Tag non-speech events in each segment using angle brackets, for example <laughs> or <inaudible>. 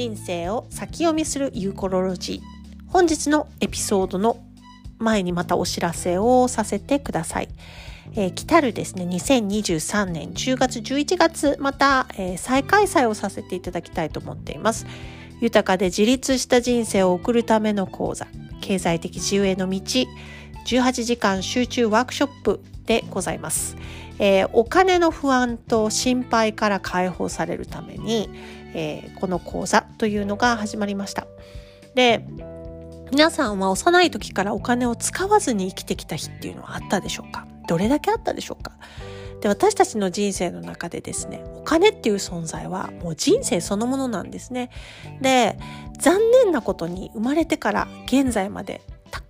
人生を先読みするユーコロロジー本日のエピソードの前にまたお知らせをさせてください。えー、来たるですね2023年10月11月また、えー、再開催をさせていただきたいと思っています。豊かで自立した人生を送るための講座経済的自由への道18時間集中ワークショップでございます。えー、お金の不安と心配から解放されるために、えー、この講座というのが始まりました。で皆さんは幼い時からお金を使わずに生きてきた日っていうのはあったでしょうか？どれだけあったでしょうか？で私たちの人生の中でですねお金っていう存在はもう人生そのものなんですね。で残念なことに生まれてから現在まで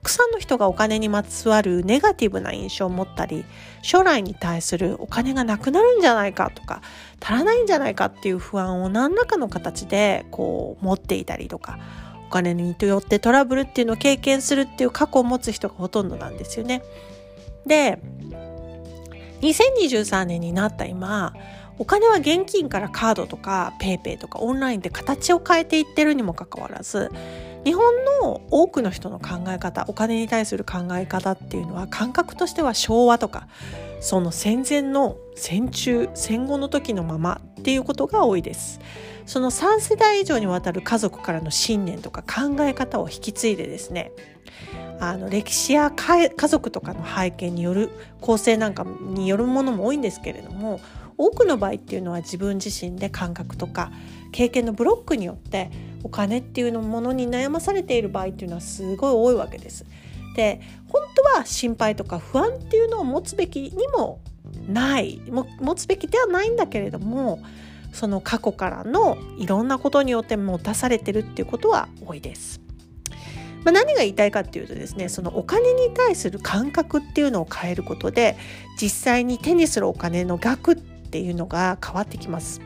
くさんの人がお金にまつわるネガティブな印象を持ったり将来に対するお金がなくなるんじゃないかとか足らないんじゃないかっていう不安を何らかの形でこう持っていたりとかお金によってトラブルっていうのを経験するっていう過去を持つ人がほとんどなんですよね。で2023年になった今お金は現金からカードとか PayPay とかオンラインで形を変えていってるにもかかわらず日本の多くの人の考え方お金に対する考え方っていうのは感覚としては昭和とかその戦前の戦中戦後の時のままっていうことが多いです。その3世代以上にわたる家族からの信念とか考え方を引き継いでですねあの歴史や家族とかの背景による構成なんかによるものも多いんですけれども多くの場合っていうのは自分自身で感覚とか経験のブロックによってお金っていうのものに悩まされている場合っていうのはすごい多いわけです。で本当は心配とか不安っていうのを持つべきにもない持つべきではないんだけれどもその過去からのいろんなことによって持たされてるっていうことは多いです。まあ、何が言いたいかっていうとですねそのお金に対する感覚っていうのを変えることで実際に手にするお金の額ってていうのが変わってきます。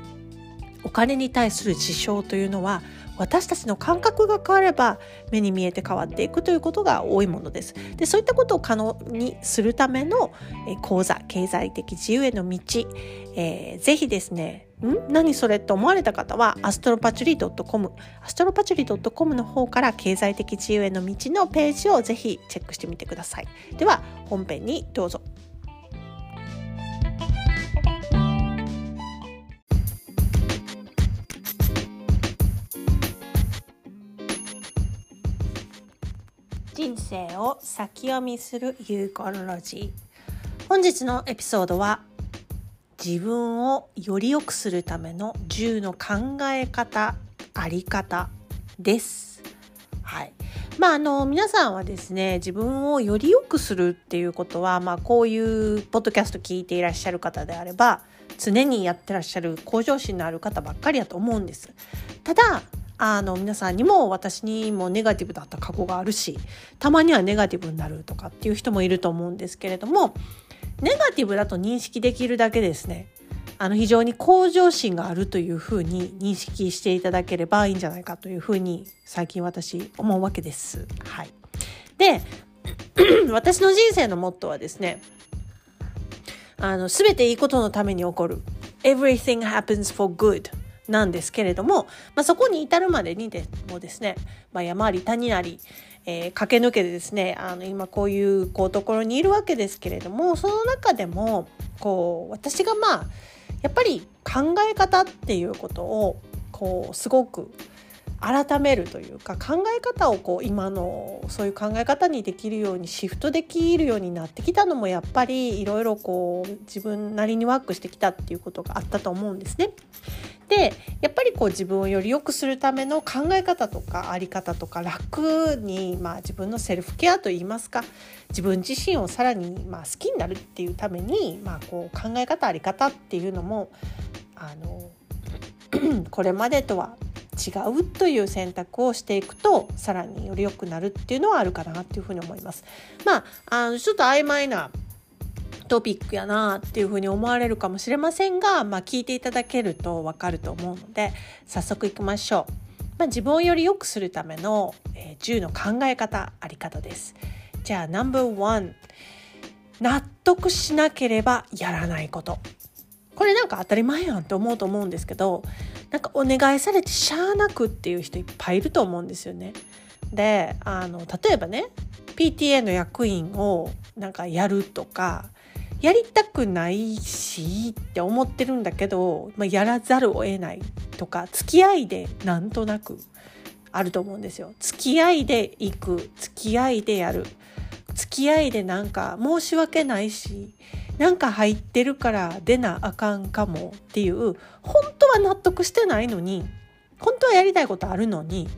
お金に対する事象というのは私たちの感覚が変われば目に見えて変わっていくということが多いものです。でそういったことを可能にするための講座経済的自由への道、えー、ぜひですねん？何それって思われた方はアストロパチュリ .com アストロパチュリ .com の方から経済的自由への道のページをぜひチェックしてみてください。では本編にどうぞ。人生を先読みするユーコロロジー。本日のエピソードは自分をより良くするための10の考え方あり方です。はい。まああの皆さんはですね自分をより良くするっていうことはまあこういうポッドキャスト聞いていらっしゃる方であれば常にやってらっしゃる向上心のある方ばっかりだと思うんです。ただあの皆さんにも私にもネガティブだった過去があるしたまにはネガティブになるとかっていう人もいると思うんですけれどもネガティブだと認識できるだけですねあの非常に向上心があるというふうに認識していただければいいんじゃないかというふうに最近私思うわけです。はい、で <clears throat> 私の人生のモットーはですねあの全ていいことのために起こる。Everything happens for good. なんですけれども、まあ、そこに至るまでにでもですね、まあ、山あり谷あり、えー、駆け抜けてですねあの今こういうこうところにいるわけですけれどもその中でもこう私がまあやっぱり考え方っていうことをこうすごく改めるというか考え方をこう今のそういう考え方にできるようにシフトできるようになってきたのもやっぱりいろいろこう自分なりにワークしてきたっていうことがあったと思うんですね。でやっぱりこう自分をより良くするための考え方とか在り方とか楽に、まあ、自分のセルフケアといいますか自分自身をさらに、まあ、好きになるっていうために、まあ、こう考え方在り方っていうのもあの <clears throat> これまでとは違うという選択をしていくとさらにより良くなるっていうのはあるかなっていうふうに思います。まあ、あのちょっと曖昧なトピックやなっていうふうに思われるかもしれませんが、まあ、聞いていただけるとわかると思うので早速いきましょう。まあ、自分をより良くするための、えー、10の考え方あり方です。じゃあ No.1 納得しなければやらないことこれなんか当たり前やんって思うと思うんですけどなんかお願いされてしゃあなくっていう人いっぱいいると思うんですよね。であの例えばね PTA の役員をなんかやるとかやりたくないしって思ってるんだけど、まあ、やらざるを得ないとか付き合いでなんとなくあると思うんですよ。付き合いで行く付き合いでやる付き合いでなんか申し訳ないしなんか入ってるから出なあかんかもっていう本当は納得してないのに本当はやりたいことあるのに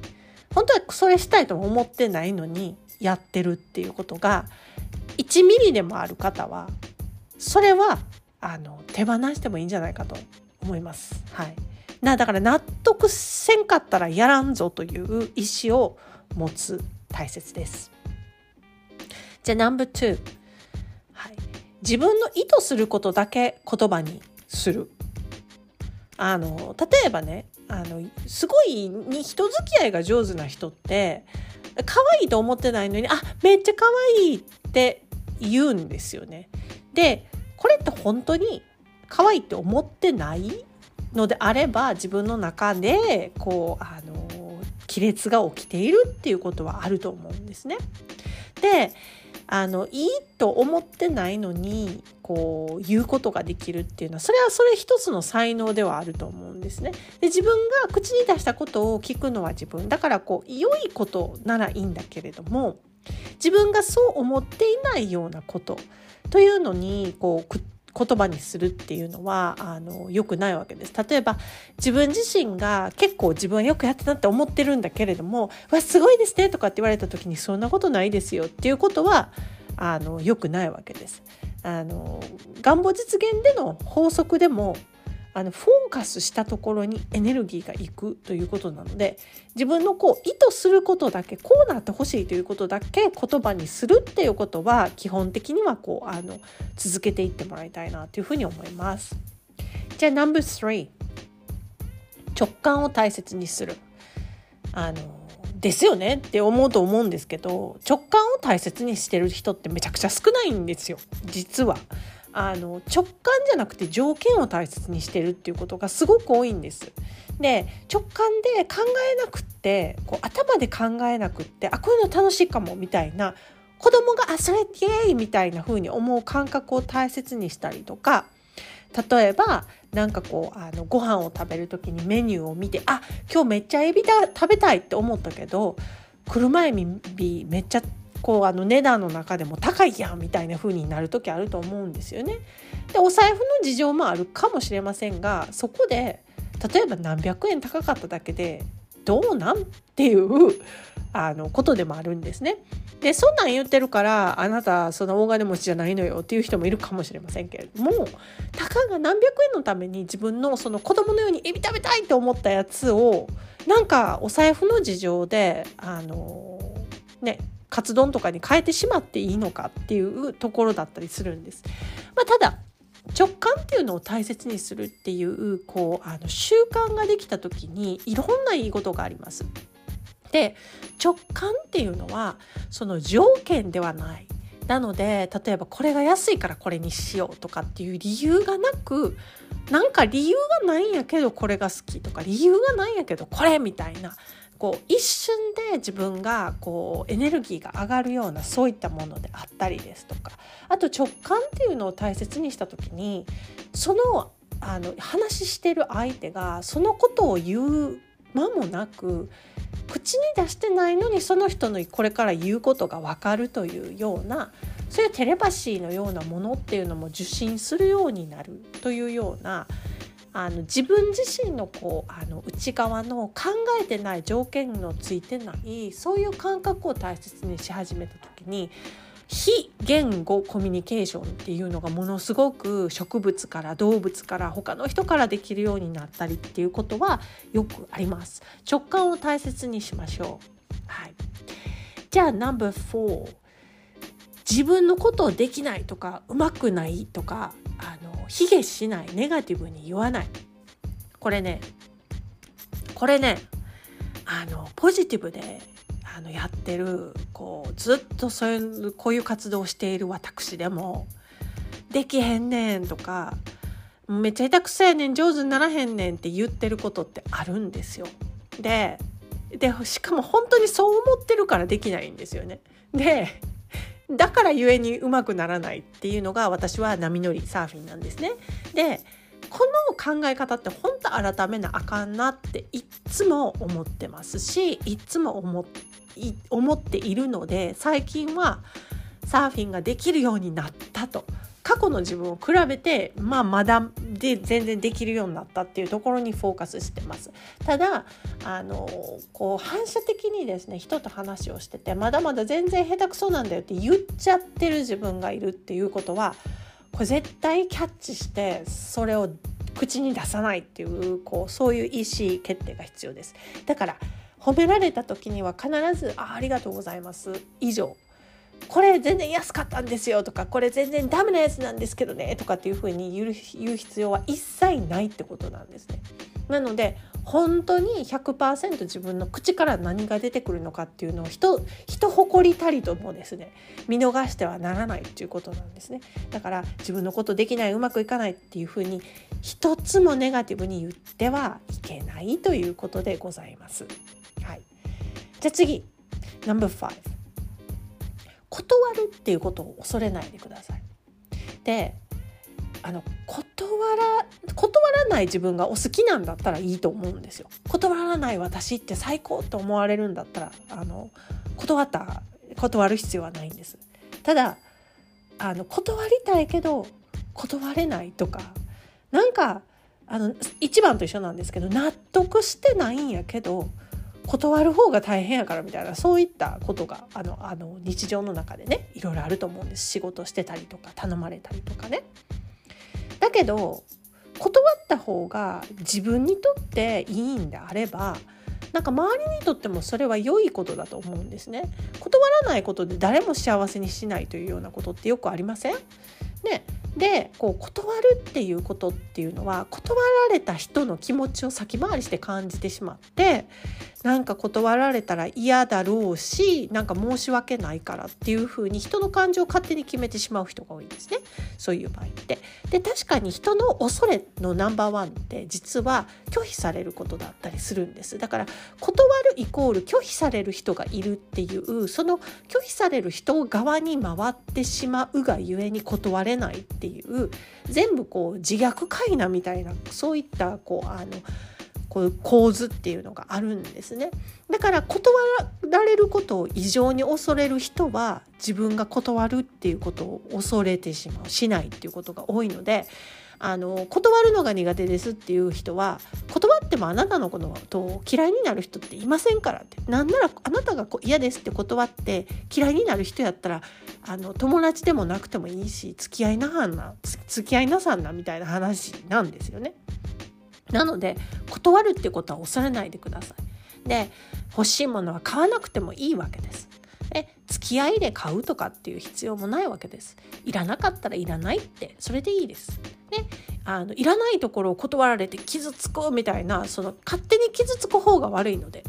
本当はそれしたいとも思ってないのにやってるっていうことが1ミリでもある方はそれはあの手放してもいいんじゃないかと思います。はい、なだから納得せんかったらやらんぞという意思を持つ大切です。じゃあ No.2、はい、自分の意図することだけ言葉にする。あの例えばねあのすごいに人付き合いが上手な人って可愛いと思ってないのにあめっちゃ可愛いって言うんですよね。でこれって本当に可愛いって思ってないのであれば自分の中でこうあの亀裂が起きているっていうことはあると思うんですね。であのいいと思ってないのにこう言うことができるっていうのはそれはそれ一つの才能ではあると思うんですね。で自分が口に出したことを聞くのは自分だからこう良いことならいいんだけれども自分がそう思っていないようなことというのにこう言葉にするっていうのはあの良くないわけです。例えば自分自身が結構自分はよくやってたって思ってるんだけれども「わすごいですね」とかって言われた時に「そんなことないですよ」っていうことはあの良くないわけです。あの願望実現での法則でもあのフォーカスしたところにエネルギーがいくということなので自分のこう意図することだけこうなってほしいということだけ言葉にするっていうことは基本的にはこうあの続けていってもらいたいなというふうに思います。じゃあ No.3 直感を大切にする。あのですよねって思うと思うんですけど直感を大切にしてる人ってめちゃくちゃ少ないんですよ実は。あの直感じゃなくて条件を大切にしてるっていうことがすごく多いんです。で直感で考えなくってこう頭で考えなくってあこういうの楽しいかもみたいな子供があそれイエーイみたいな風に思う感覚を大切にしたりとか例えばなんかこうあのご飯を食べる時にメニューを見てあ今日めっちゃエビだ食べたいって思ったけど車エビめっちゃこうあの値段の中でも高いやんみたいな風になる時あると思うんですよね。でお財布の事情もあるかもしれませんがそこで例えば何百円高かっただけでどうなんっていうあのことでもあるんですね。でそんなん言ってるからあなたその大金持ちじゃないのよっていう人もいるかもしれませんけれどもたかが何百円のために自分のその子供のようにエビ食べたいと思ったやつをなんかお財布の事情であのねカツ丼とかに変えてしまっていいのかっていうところだったりするんです。まあ、ただ直感っていうのを大切にするっていうこうあの習慣ができた時にいろんないいことがあります。で直感っていうのはその条件ではない。なので例えばこれが安いからこれにしようとかっていう理由がなくなんか理由がないんやけどこれが好きとか理由がないんやけどこれみたいなこう一瞬で自分がこうエネルギーが上がるようなそういったものであったりですとかあと直感っていうのを大切にした時にそのあの話してる相手がそのことを言う間もなく口に出してないのにその人のこれから言うことが分かるというようなそういうテレパシーのようなものっていうのも受信するようになるというようなあの自分自身のこうあの内側の考えてない条件のついてないそういう感覚を大切にし始めた時に非言語コミュニケーションっていうのがものすごく植物から動物から他の人からできるようになったりっていうことはよくあります。直感を大切にしましょう。はい、じゃあ No.4 自分のことをできないとかうまくないとかあの卑下しないネガティブに言わないこれねこれねあのポジティブであのやってるこうずっとそういうこういう活動をしている私でも「できへんねん」とかめっちゃ下手くそやねん上手にならへんねんって言ってることってあるんですよ。ででしかも本当にそう思ってるからできないんですよね。でだからゆえにうまくならないっていうのが私は波乗りサーフィンなんですね。でこの考え方って本当改めなあかんなっていっつも思ってますしいっつも思思っているので最近はサーフィンができるようになったと過去の自分を比べて、まあ、まだで全然できるようになったっていうところにフォーカスしてます。ただあのこう反射的にですね人と話をしててまだまだ全然下手くそなんだよって言っちゃってる自分がいるっていうことはこれ絶対キャッチしてそれを口に出さないっていうこうそういう意思決定が必要です。だから褒められた時には必ず「あありがとうございます」以上これ全然安かったんですよとかこれ全然ダメなやつなんですけどねとかっていうふうに言う必要は一切ないってことなんですね。なので本当に100%自分の口から何が出てくるのかっていうのを人人誇りたりともですね見逃してはならないっていうことなんですねだから自分のことできないうまくいかないっていうふうに一つもネガティブに言ってはいけないということでございます。はい、じゃあ次 No.5 断るっていうことを恐れないでください。であの断ら断らない自分がお好きなんだったらいいと思うんですよ。断らない私って最高と思われるんだったらあの断った断る必要はないんです。ただあの断りたいけど断れないとかなんかあの一番と一緒なんですけど納得してないんやけど断る方が大変やからみたいなそういったことがあのあの日常の中でねいろいろあると思うんです仕事してたりとか頼まれたりとかね。だけど断った方が自分にとっていいんであればなんか周りにとってもそれは良いことだと思うんですね。断らないことで誰も幸せにしないというようなことってよくありません？ねでこう断るっていうことっていうのは断られた人の気持ちを先回りして感じてしまってなんか断られたら嫌だろうしなんか申し訳ないからっていうふうに人の感情を勝手に決めてしまう人が多いんですねそういう場合って。で確かに人の恐れのナンバーワンって実は拒否されることだったりするんですだから断るイコール拒否される人がいるっていうその拒否される人側に回ってしまうがゆえに断れないっていう全部こう自虐快なみたいなそういったこうあのこういう構図っていうのがあるんですね。だから断られることを異常に恐れる人は自分が断るっていうことを恐れてしまうしないっていうことが多いのであの断るのが苦手ですっていう人は断ってもあなたのことを嫌いになる人っていませんからってなんならあなたが嫌ですって断って嫌いになる人やったらあの友達でもなくてもいいし付き合いなはんな付き合いなさんなみたいな話なんですよね。なので断るってことは恐れないでください。で欲しいものは買わなくてもいいわけです。で付き合いで買うとかっていう必要もないわけです。いらなかったらいらないってそれでいいです。ね、あのいらないところを断られて傷つくみたいなその勝手に傷つく方が悪いので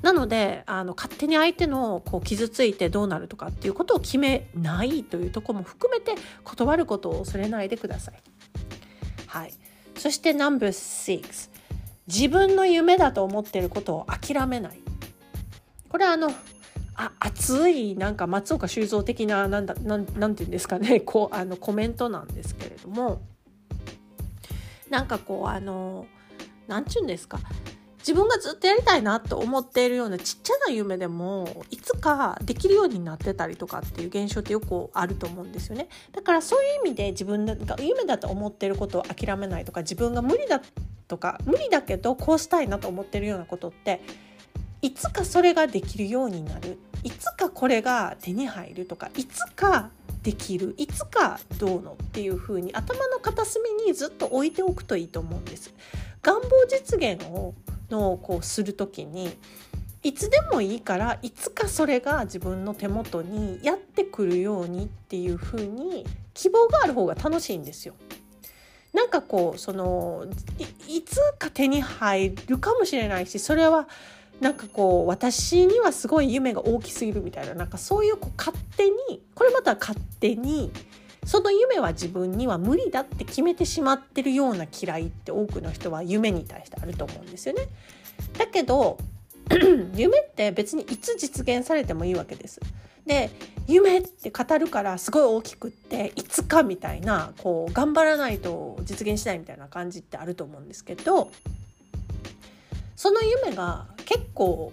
なのであの勝手に相手のこう傷ついてどうなるとかっていうことを決めないというとこも含めて断ることを恐れないでください。はいそして No.6 自分の夢だと思っていることを諦めない。これはあのあ熱いなんか松岡修造的ななんだなんなんて言うんですかね。<laughs> こうあのコメントなんですけれども。なんかこうあの何て言うんですか。自分がずっとやりたいなと思っているようなちっちゃな夢でもいつかできるようになってたりとかっていう現象ってよくあると思うんですよね。だからそういう意味で自分が夢だと思ってることを諦めないとか自分が無理だとか無理だけどこうしたいなと思ってるようなことっていつかそれができるようになる。いつかこれが手に入るとかいつかできる。いつかどうのっていう風に頭の片隅にずっと置いておくといいと思うんです。願望実現をのをこうする時にいつでもいいからいつかそれが自分の手元にやってくるようにっていう風に希望がある方が楽しいんですよ。なんかこうそのいつか手に入るかもしれないしそれはなんかこう私にはすごい夢が大きすぎるみたいななんかそういうこう勝手にこれまた勝手にその夢は自分には無理だって決めてしまってるような嫌いって多くの人は夢に対してあると思うんですよね。だけど <clears throat> 夢って別にいつ実現されてもいいわけです。で夢って語るからすごい大きくっていつかみたいなこう頑張らないと実現しないみたいな感じってあると思うんですけどその夢が結構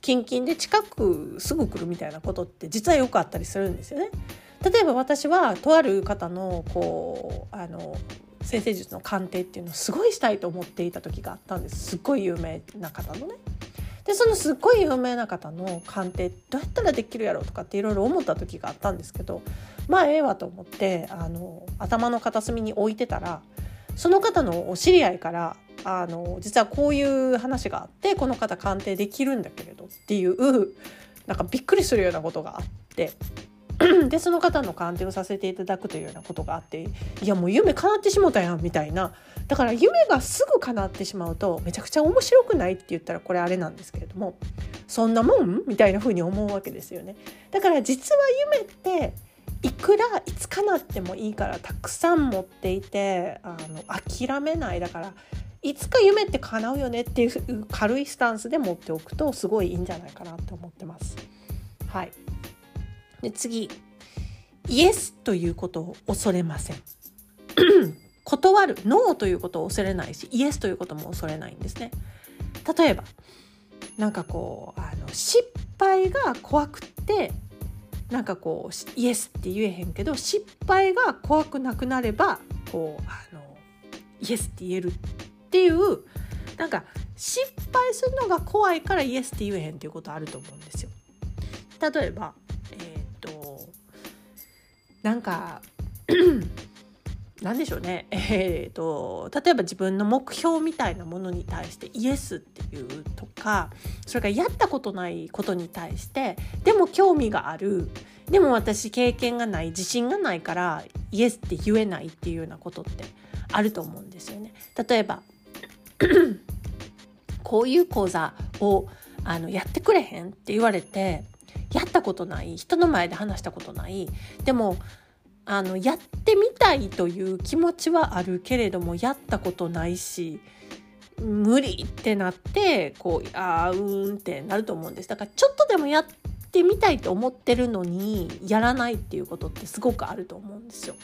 近々で近くすぐ来るみたいなことって実はよくあったりするんですよね。例えば私はとある方のこうあの先生術の鑑定っていうのをすごいしたいと思っていた時があったんですすっごい有名な方のね。でそのすっごい有名な方の鑑定どうやったらできるやろうとかっていろいろ思った時があったんですけどまあええわと思ってあの頭の片隅に置いてたらその方のお知り合いからあの実はこういう話があってこの方鑑定できるんだけれどっていうなんかびっくりするようなことがあって <clears throat> でその方の鑑定をさせていただくというようなことがあっていやもう夢叶ってしもたやんみたいなだから夢がすぐ叶ってしまうとめちゃくちゃ面白くないって言ったらこれあれなんですけれどもそんなもん？みたいな風に思うわけですよね。だから実は夢っていくらいつ叶ってもいいからたくさん持っていてあの諦めないだからいつか夢って叶うよねっていう軽いスタンスで持っておくとすごいいいんじゃないかなって思ってます。はい、で次イエスということを恐れません。<clears throat> 断るノーということを恐れないしイエスということも恐れないんですね。例えばなんかこうあの失敗が怖くってなんかこうイエスって言えへんけど失敗が怖くなくなればこうあのイエスって言えるっていうなんか失敗するのが怖いからイエスって言えへんっていうことあると思うんですよ。例えばとなんか <clears throat> 何でしょうね <laughs> えーと、例えば自分の目標みたいなものに対してイエスっていうとかそれからやったことないことに対してでも興味があるでも私経験がない自信がないからイエスって言えないっていうようなことってあると思うんですよね。例えば <clears throat> こういう講座をあのやってくれへんって言われてやったことない人の前で話したことないでもあのやってみたいという気持ちはあるけれどもやったことないし無理ってなってこうああうんってなると思うんですだからちょっとでもやってみたいと思ってるのにやらないっていうことってすごくあると思うんですよ。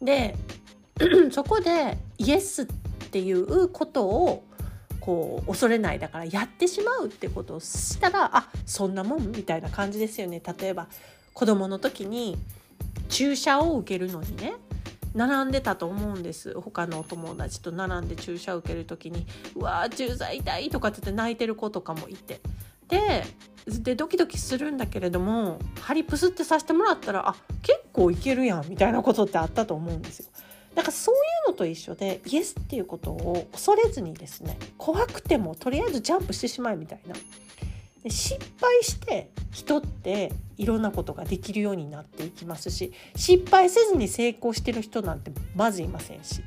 で <clears throat> そこでイエスっていうことをこう恐れないだからやってしまうってことをしたらあそんなもんみたいな感じですよね。例えば子供の時に注射を受けるのにね並んでたと思うんです。他のお友達と並んで注射を受ける時に「うわー注射痛い」とかって言って泣いてる子とかもいて。ででドキドキするんだけれども針プスってさせてもらったらあ結構いけるやんみたいなことってあったと思うんですよ。だからそういうのと一緒でイエスっていうことを恐れずにですね怖くてもとりあえずジャンプしてしまえみたいな。で失敗して人っていろんなことができるようになっていきますし失敗せずに成功してる人なんてまずいませんし。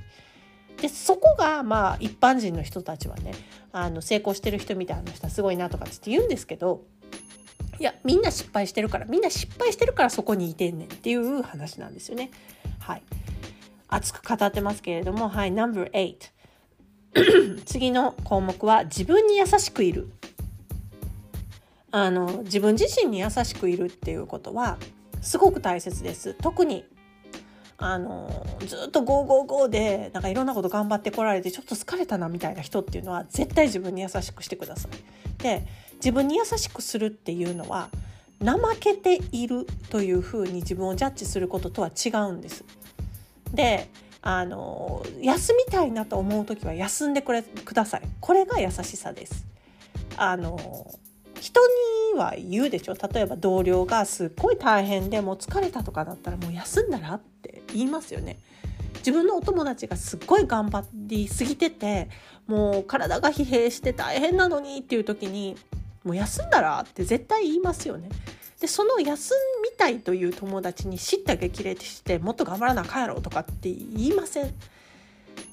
でそこがまあ一般人の人たちはねあの成功してる人みたいな人はすごいなとかって言うんですけどいやみんな失敗してるからみんな失敗してるからそこにいてんねんっていう話なんですよね。はい、熱く語ってますけれどもはい No.8 <coughs> 次の項目は自分に優しくいるあの自分自身に優しくいるっていうことはすごく大切です特にあのずっとゴーゴーゴーでなんかいろんなこと頑張ってこられてちょっと疲れたなみたいな人っていうのは絶対自分に優しくしてください。で自分に優しくするっていうのは怠けているというふうに自分をジャッジすることとは違うんです。であの休みたいなと思う時は休んでくれください。これが優しさです。あの人には言うでしょ？例えば同僚がすっごい大変でもう疲れたとかだったらもう休んだらって言いますよね。自分のお友達がすっごい頑張りすぎててもう体が疲弊して大変なのにっていう時にもう休んだらって絶対言いますよね。でその休みたいという友達に叱咤激励してもっと頑張らなあかんやろとかって言いません。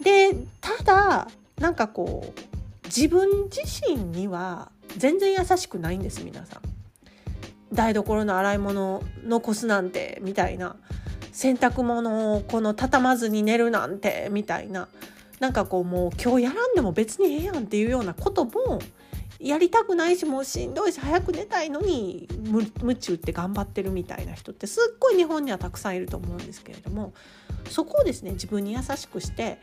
でただなんかこう自分自身には全然優しくないんです皆さん。台所の洗い物残すなんてみたいな洗濯物をこの畳まずに寝るなんてみたいななんかこうもう今日やらんでも別にええやんっていうようなこともやりたくないしもうしんどいし早く寝たいのに夢中って頑張ってるみたいな人ってすっごい日本にはたくさんいると思うんですけれどもそこをですね自分に優しくして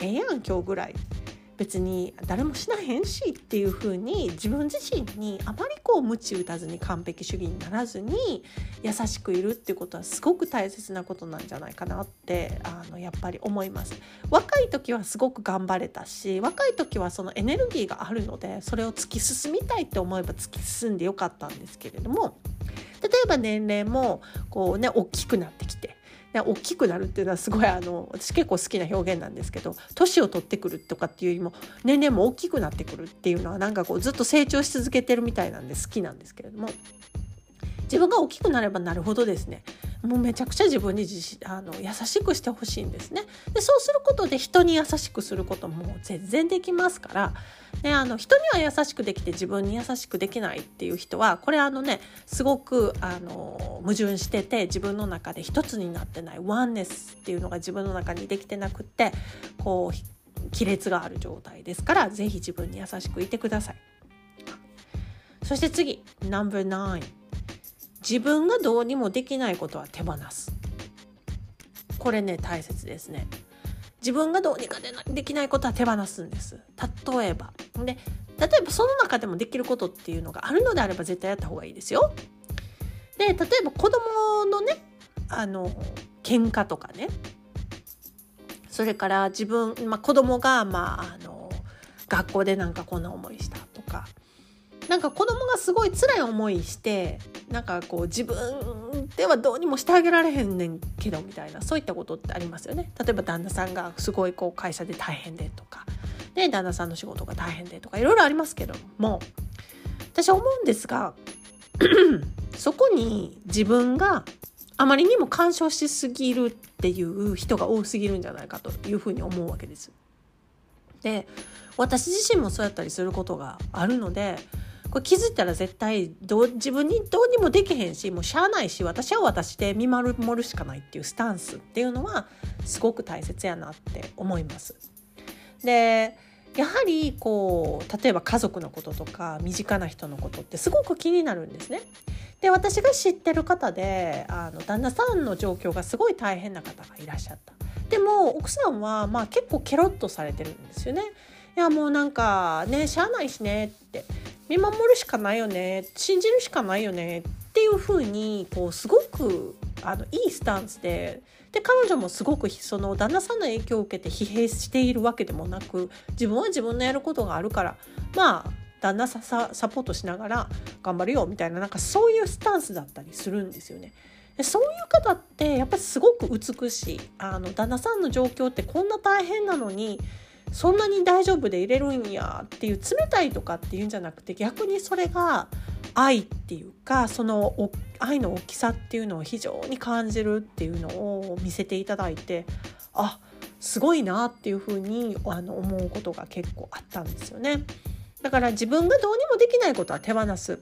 ええやん今日ぐらい。別に誰もしなへんしっていう風に自分自身にあまりこう鞭打たずに完璧主義にならずに優しくいるっていうことはすごく大切なことなんじゃないかなってあのやっぱり思います。若い時はすごく頑張れたし若い時はそのエネルギーがあるのでそれを突き進みたいって思えば突き進んでよかったんですけれども例えば年齢もこうね大きくなってきて大きくなるっていうのはすごいあの私結構好きな表現なんですけど年を取ってくるとかっていうよりも年齢も大きくなってくるっていうのはなんかこうずっと成長し続けてるみたいなんで好きなんですけれども自分が大きくなればなるほどですね。もうめちゃくちゃ自分に自あの優しくしてほしいんですねでそうすることで人に優しくすることも全然できますからね、あの人には優しくできて自分に優しくできないっていう人はこれあのねすごくあの矛盾してて自分の中で一つになってないワンネスっていうのが自分の中にできてなくってこう亀裂がある状態ですから是非自分に優しくいてください。そして次 No.9 自分がどうにもできないことは手放す。これね大切ですね。自分がどうにかでできないことは手放すんです。例えば。で例えばその中でもできることっていうのがあるのであれば絶対やった方がいいですよ。で例えば子供のねあの喧嘩とかね。それから自分、まあ、子供がまああの学校でなんかこんな思いしたとか。なんか子供がすごい辛い思いしてなんかこう自分ではどうにもしてあげられへんねんけどみたいなそういったことってありますよね。例えば旦那さんがすごいこう会社で大変でとかで旦那さんの仕事が大変でとかいろいろありますけども私は思うんですが <clears throat> そこに自分があまりにも干渉しすぎるっていう人が多すぎるんじゃないかというふうに思うわけです。で私自身もそうやったりすることがあるのでこれ気づいたら絶対ど自分にどうにもできへんしもうしゃあないし私は私で見守るしかないっていうスタンスっていうのはすごく大切やなって思います。でやはりこう例えば家族のこととか身近な人のことってすごく気になるんですね。で私が知ってる方であの旦那さんの状況がすごい大変な方がいらっしゃった。でも奥さんはまあ結構ケロッとされてるんですよね。いやもうなんかねしゃあないしねって見守るしかないよね信じるしかないよねっていう風にこうすごくあのいいスタンスでで彼女もすごくその旦那さんの影響を受けて疲弊しているわけでもなく自分は自分のやることがあるからまあ旦那さサポートしながら頑張るよみたいななんかそういうスタンスだったりするんですよね。でそういう方ってやっぱりすごく美しいあの旦那さんの状況ってこんな大変なのにそんなに大丈夫で入れるんやっていう冷たいとかっていうんじゃなくて逆にそれが愛っていうかその愛の大きさっていうのを非常に感じるっていうのを見せていただいてあすごいなっていうふうにあの思うことが結構あったんですよね。だから自分がどうにもできないことは手放す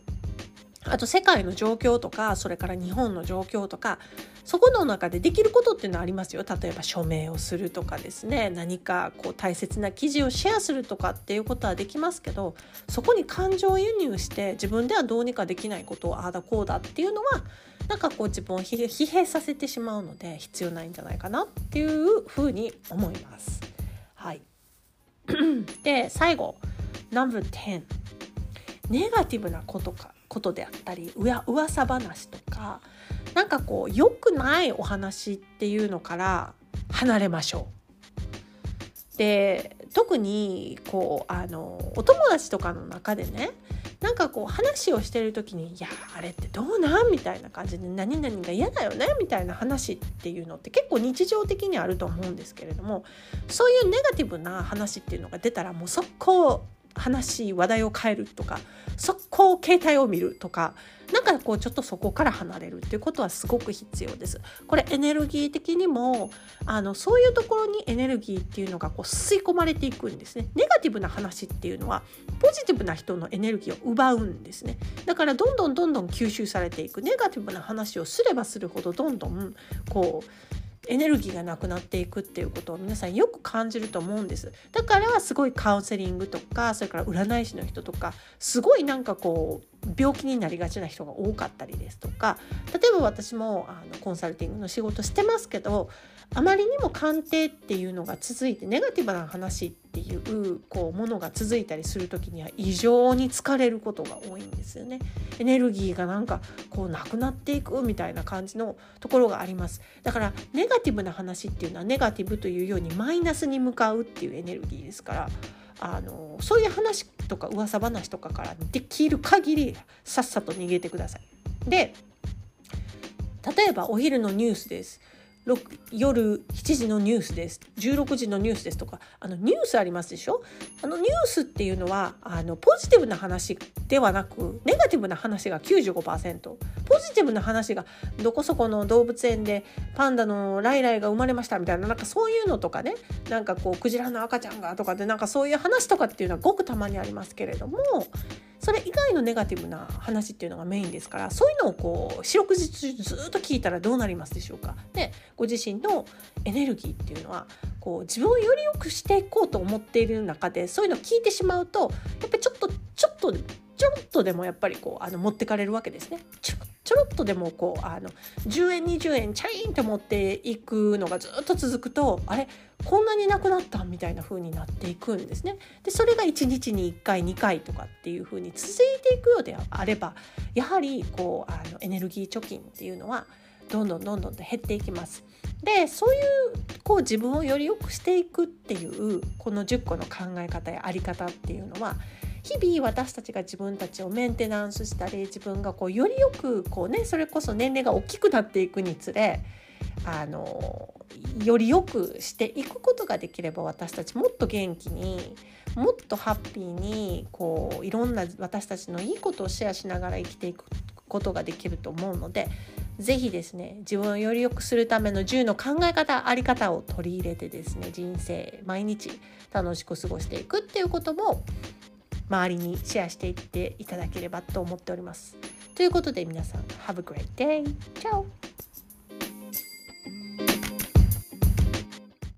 あと世界の状況とかそれから日本の状況とかそこの中でできることっていうのはありますよ。例えば署名をするとかですね。何かこう大切な記事をシェアするとかっていうことはできますけどそこに感情を輸入して自分ではどうにかできないことをああだこうだっていうのはなんかこう自分を疲弊させてしまうので必要ないんじゃないかなっていうふうに思います。はい、で最後。No.10 ネガティブなことか。ことであったりうわ噂話とかなんかこう良くないお話っていうのから離れましょう。で特にこうあのお友達とかの中でねなんかこう話をしてる時に「いやあれってどうなん?」みたいな感じで「何々が嫌だよね」みたいな話っていうのって結構日常的にあると思うんですけれどもそういうネガティブな話っていうのが出たらもう速攻話話題を変えるとか速攻携帯を見るとかなんかこうちょっとそこから離れるっていうことはすごく必要です。これエネルギー的にもあのそういうところにエネルギーっていうのがこう吸い込まれていくんですね。ネガティブな話っていうのはポジティブな人のエネルギーを奪うんですね。だからどんどんどんどん吸収されていくネガティブな話をすればするほどどんどんこうエネルギーがなくなっていくっていうことを皆さんよく感じると思うんです。だからすごいカウンセリングとかそれから占い師の人とかすごいなんかこう病気になりがちな人が多かったりですとか。例えば私もあのコンサルティングの仕事してますけどあまりにも鑑定っていうのが続いてネガティブな話ってていうこうものが続いたりする時には異常に疲れることが多いんですよね。エネルギーがなんかこうなくなっていくみたいな感じのところがあります。だからネガティブな話っていうのはネガティブというようにマイナスに向かうっていうエネルギーですから。あのそういう話とか噂話とかからできる限りさっさと逃げてください。で例えばお昼のニュースです。夜7時のニュースです。16時のニュースですとか。あのニュースありますでしょ？あのニュースっていうのはあのポジティブな話ではなくネガティブな話が95%ポジティブな話がどこそこの動物園でパンダのライライが生まれましたみたいななんかそういうのとかね。なんかこうクジラの赤ちゃんがとかでなんかそういう話とかっていうのはごくたまにありますけれどもそれ以外のネガティブな話っていうのがメインですからそういうのをこう四六時中ずっと聞いたらどうなりますでしょうか。でご自身のエネルギーっていうのはこう自分をより良くしていこうと思っている中でそういうのを聞いてしまうとやっぱりちょっとちょっとちょろっとでもやっぱりこうあの持ってかれるわけですね。ちょちょろっとでもこうあの10円20円チャインって持っていくのがずっと続くとあれ？こんなになくなったみたいな風になっていくんですね。でそれが1日に1回2回とかっていう風に続いていくようであればやはりこうあのエネルギー貯金っていうのはどんどんどんどんと減っていきます。でそういうこう自分をより良くしていくっていうこの10個の考え方や在り方っていうのは日々私たちが自分たちをメンテナンスしたり自分がこうよりよくこうねそれこそ年齢が大きくなっていくにつれあのより良くしていくことができれば私たちもっと元気にもっとハッピーにこういろんな私たちのいいことをシェアしながら生きていくことができると思うので是非ですね自分をより良くするための10の考え方あり方を取り入れてですね人生毎日楽しく過ごしていくっていうことも周りにシェアしていっていただければと思っております。ということで皆さん Have a great day! チャオ